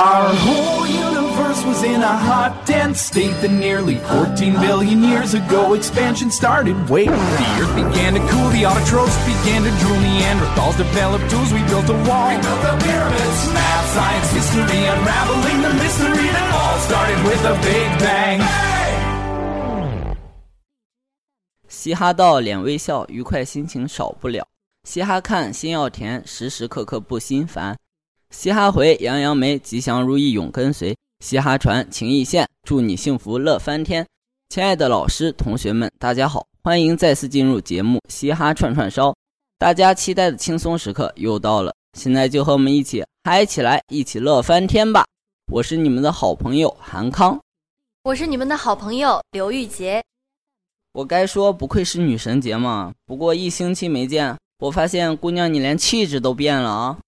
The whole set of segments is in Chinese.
Our whole universe was in a hot, dense state that nearly 14 billion years ago expansion started. Wait, the earth began to cool, the autotrophs began to drool, Neanderthals developed tools, we built a wall. We built the pyramids, math, science, history, unraveling the mystery that all started with a big bang. 嘻哈到，脸微笑，愉快心情少不了。嘻哈看，心要甜，时时刻刻不心烦。 嘻哈回，杨杨梅，吉祥如意永跟随。嘻哈传，情意现，祝你幸福乐翻天。亲爱的老师、同学们，大家好，欢迎再次进入节目《嘻哈串串烧》。大家期待的轻松时刻又到了，现在就和我们一起嗨起来，一起乐翻天吧！我是你们的好朋友韩康，我是你们的好朋友刘玉洁。我该说不愧是女神节吗？不过一星期没见，我发现姑娘你连气质都变了啊！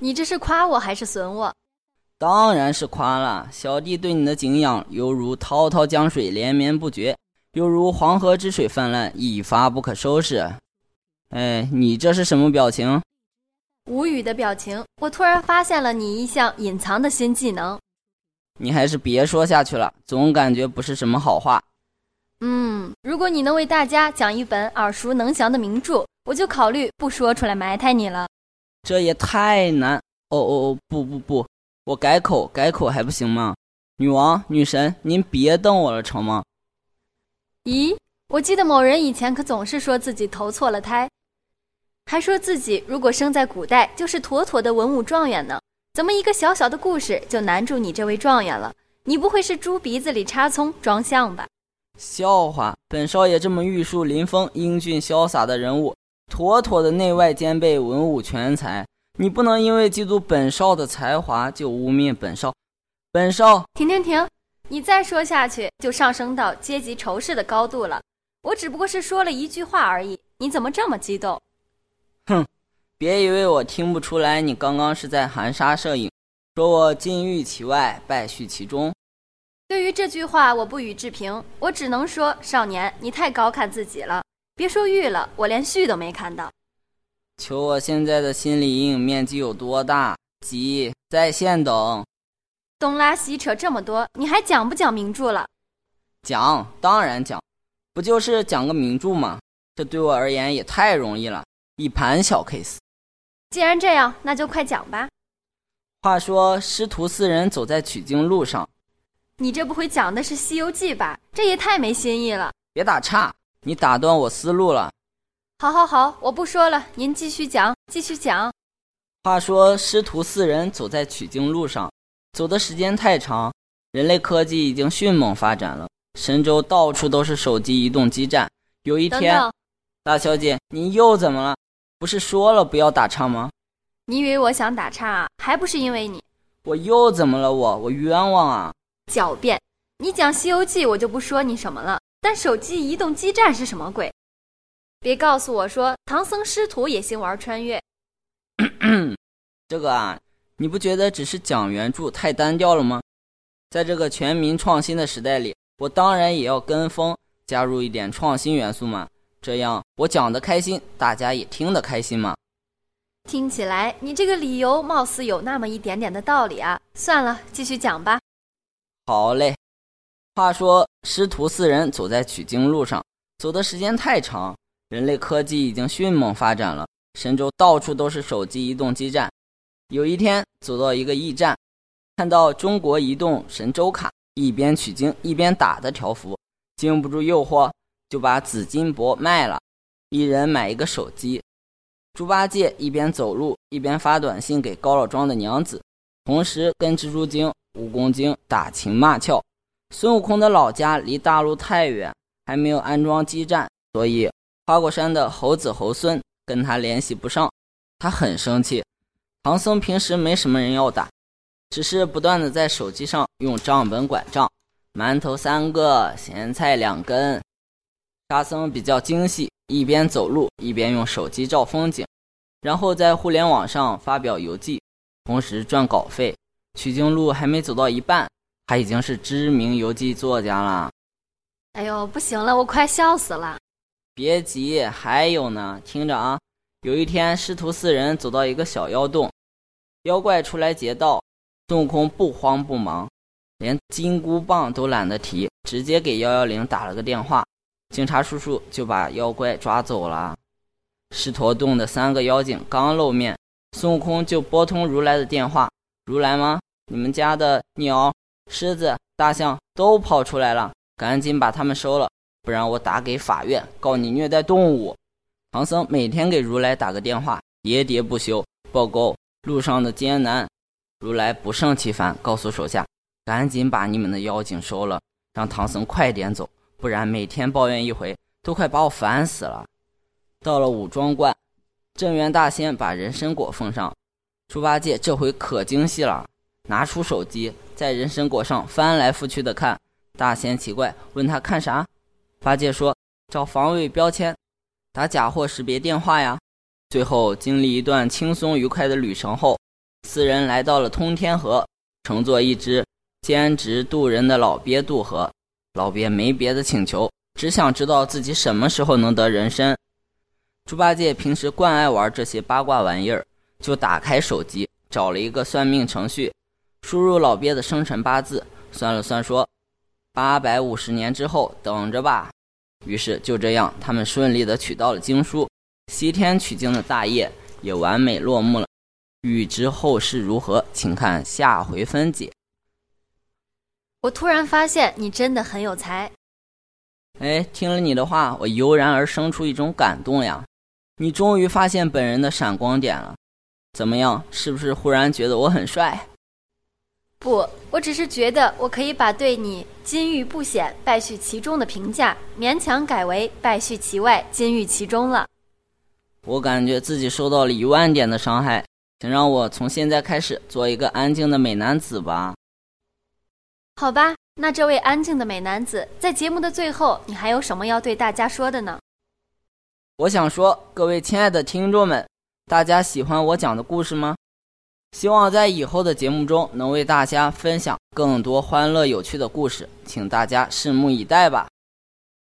你这是夸我还是损我？当然是夸了。小弟对你的敬仰，犹如滔滔江水连绵不绝，犹如黄河之水泛滥，一发不可收拾。哎，你这是什么表情？无语的表情。我突然发现了你一项隐藏的新技能。你还是别说下去了，总感觉不是什么好话。嗯，如果你能为大家讲一本耳熟能详的名著，我就考虑不说出来埋汰你了。这也太难哦哦哦！不不不，我改口改口还不行吗？女王女神，您别瞪我了成吗？咦，我记得某人以前可总是说自己投错了胎，还说自己如果生在古代就是妥妥的文武状元呢。怎么一个小小的故事就难住你这位状元了？你不会是猪鼻子里插葱装象吧？笑话，本少爷这么玉树临风、英俊潇洒的人物。妥妥的内外兼备，文武全才。你不能因为嫉妒本少的才华就污蔑本少。本少，停停停！你再说下去就上升到阶级仇视的高度了。我只不过是说了一句话而已，你怎么这么激动？哼，别以为我听不出来，你刚刚是在含沙射影，说我金玉其外，败絮其中。对于这句话，我不予置评。我只能说，少年，你太高看自己了。别说玉了，我连絮都没看到。求我现在的心理阴影面积有多大？急，在线等。东拉西扯这么多，你还讲不讲名著了？讲，当然讲，不就是讲个名著吗？这对我而言也太容易了，一盘小 case。既然这样，那就快讲吧。话说师徒四人走在取经路上，你这不会讲的是《西游记》吧？这也太没新意了。别打岔。你打断我思路了。好，好，好，我不说了，您继续讲，继续讲。话说师徒四人走在取经路上，走的时间太长，人类科技已经迅猛发展了，神州到处都是手机移动基站。有一天，大小姐，您又怎么了？不是说了不要打岔吗？你以为我想打岔啊？还不是因为你。我又怎么了？我我冤枉啊！狡辩！你讲《西游记》，我就不说你什么了。但手机移动基站是什么鬼？别告诉我说唐僧师徒也兴玩穿越。这个啊，你不觉得只是讲原著太单调了吗？在这个全民创新的时代里，我当然也要跟风，加入一点创新元素嘛。这样我讲的开心，大家也听得开心嘛。听起来你这个理由貌似有那么一点点的道理啊。算了，继续讲吧。好嘞。话说，师徒四人走在取经路上，走的时间太长，人类科技已经迅猛发展了，神州到处都是手机移动基站。有一天，走到一个驿站，看到中国移动神州卡，一边取经一边打的条幅，经不住诱惑，就把紫金箔卖了，一人买一个手机。猪八戒一边走路一边发短信给高老庄的娘子，同时跟蜘蛛精、蜈蚣精打情骂俏。孙悟空的老家离大陆太远，还没有安装基站，所以花果山的猴子猴孙跟他联系不上，他很生气。唐僧平时没什么人要打，只是不断的在手机上用账本管账，馒头三个，咸菜两根。沙僧比较精细，一边走路一边用手机照风景，然后在互联网上发表游记，同时赚稿费。取经路还没走到一半。他已经是知名游记作家了。哎呦，不行了，我快笑死了！别急，还有呢，听着啊。有一天，师徒四人走到一个小妖洞，妖怪出来劫道，孙悟空不慌不忙，连金箍棒都懒得提，直接给幺幺零打了个电话，警察叔叔就把妖怪抓走了。狮驼洞的三个妖精刚露面，孙悟空就拨通如来的电话：“如来吗？你们家的鸟、狮子、大象都跑出来了，赶紧把他们收了，不然我打给法院告你虐待动物。”唐僧每天给如来打个电话，喋喋不休，报告路上的艰难。如来不胜其烦，告诉手下：“赶紧把你们的妖精收了，让唐僧快点走，不然每天抱怨一回，都快把我烦死了。”到了五庄观，镇元大仙把人参果奉上，猪八戒这回可精细了，拿出手机在人参果上翻来覆去的看。大仙奇怪，问他看啥？八戒说：“找防伪标签，打假货识别电话呀。”最后经历一段轻松愉快的旅程后，四人来到了通天河，乘坐一只兼职渡人的老鳖渡河。老鳖没别的请求，只想知道自己什么时候能得人参。猪八戒平时惯爱玩这些八卦玩意儿，就打开手机找了一个算命程序，输入老鳖的生辰八字，算了算说，八百五十年之后等着吧。于是就这样，他们顺利的取到了经书，西天取经的大业也完美落幕了。欲知后事如何，请看下回分解。我突然发现你真的很有才。哎，听了你的话，我油然而生出一种感动呀。你终于发现本人的闪光点了，怎么样？是不是忽然觉得我很帅？不，我只是觉得我可以把对你金玉不显，败絮其中的评价勉强改为败絮其外，金玉其中了。我感觉自己受到了一万点的伤害，请让我从现在开始做一个安静的美男子吧。好吧，那这位安静的美男子，在节目的最后，你还有什么要对大家说的呢？我想说，各位亲爱的听众们，大家喜欢我讲的故事吗？希望在以后的节目中能为大家分享更多欢乐有趣的故事，请大家拭目以待吧。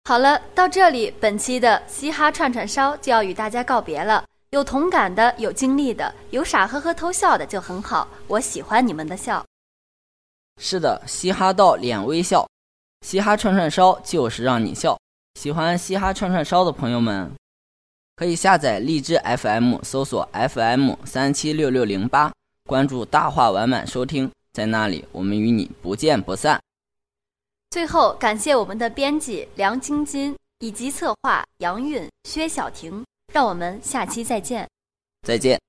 好了，到这里，本期的嘻哈串串烧就要与大家告别了。有同感的，有经历的，有傻呵呵偷笑的就很好，我喜欢你们的笑。是的，嘻哈到脸微笑，嘻哈串串烧就是让你笑。喜欢嘻哈串串烧的朋友们。可以下载荔枝 FM，搜索 FM 三七六六零八，关注大话完满收听，在那里我们与你不见不散。最后，感谢我们的编辑梁晶晶以及策划杨韵、薛晓婷，让我们下期再见。再见。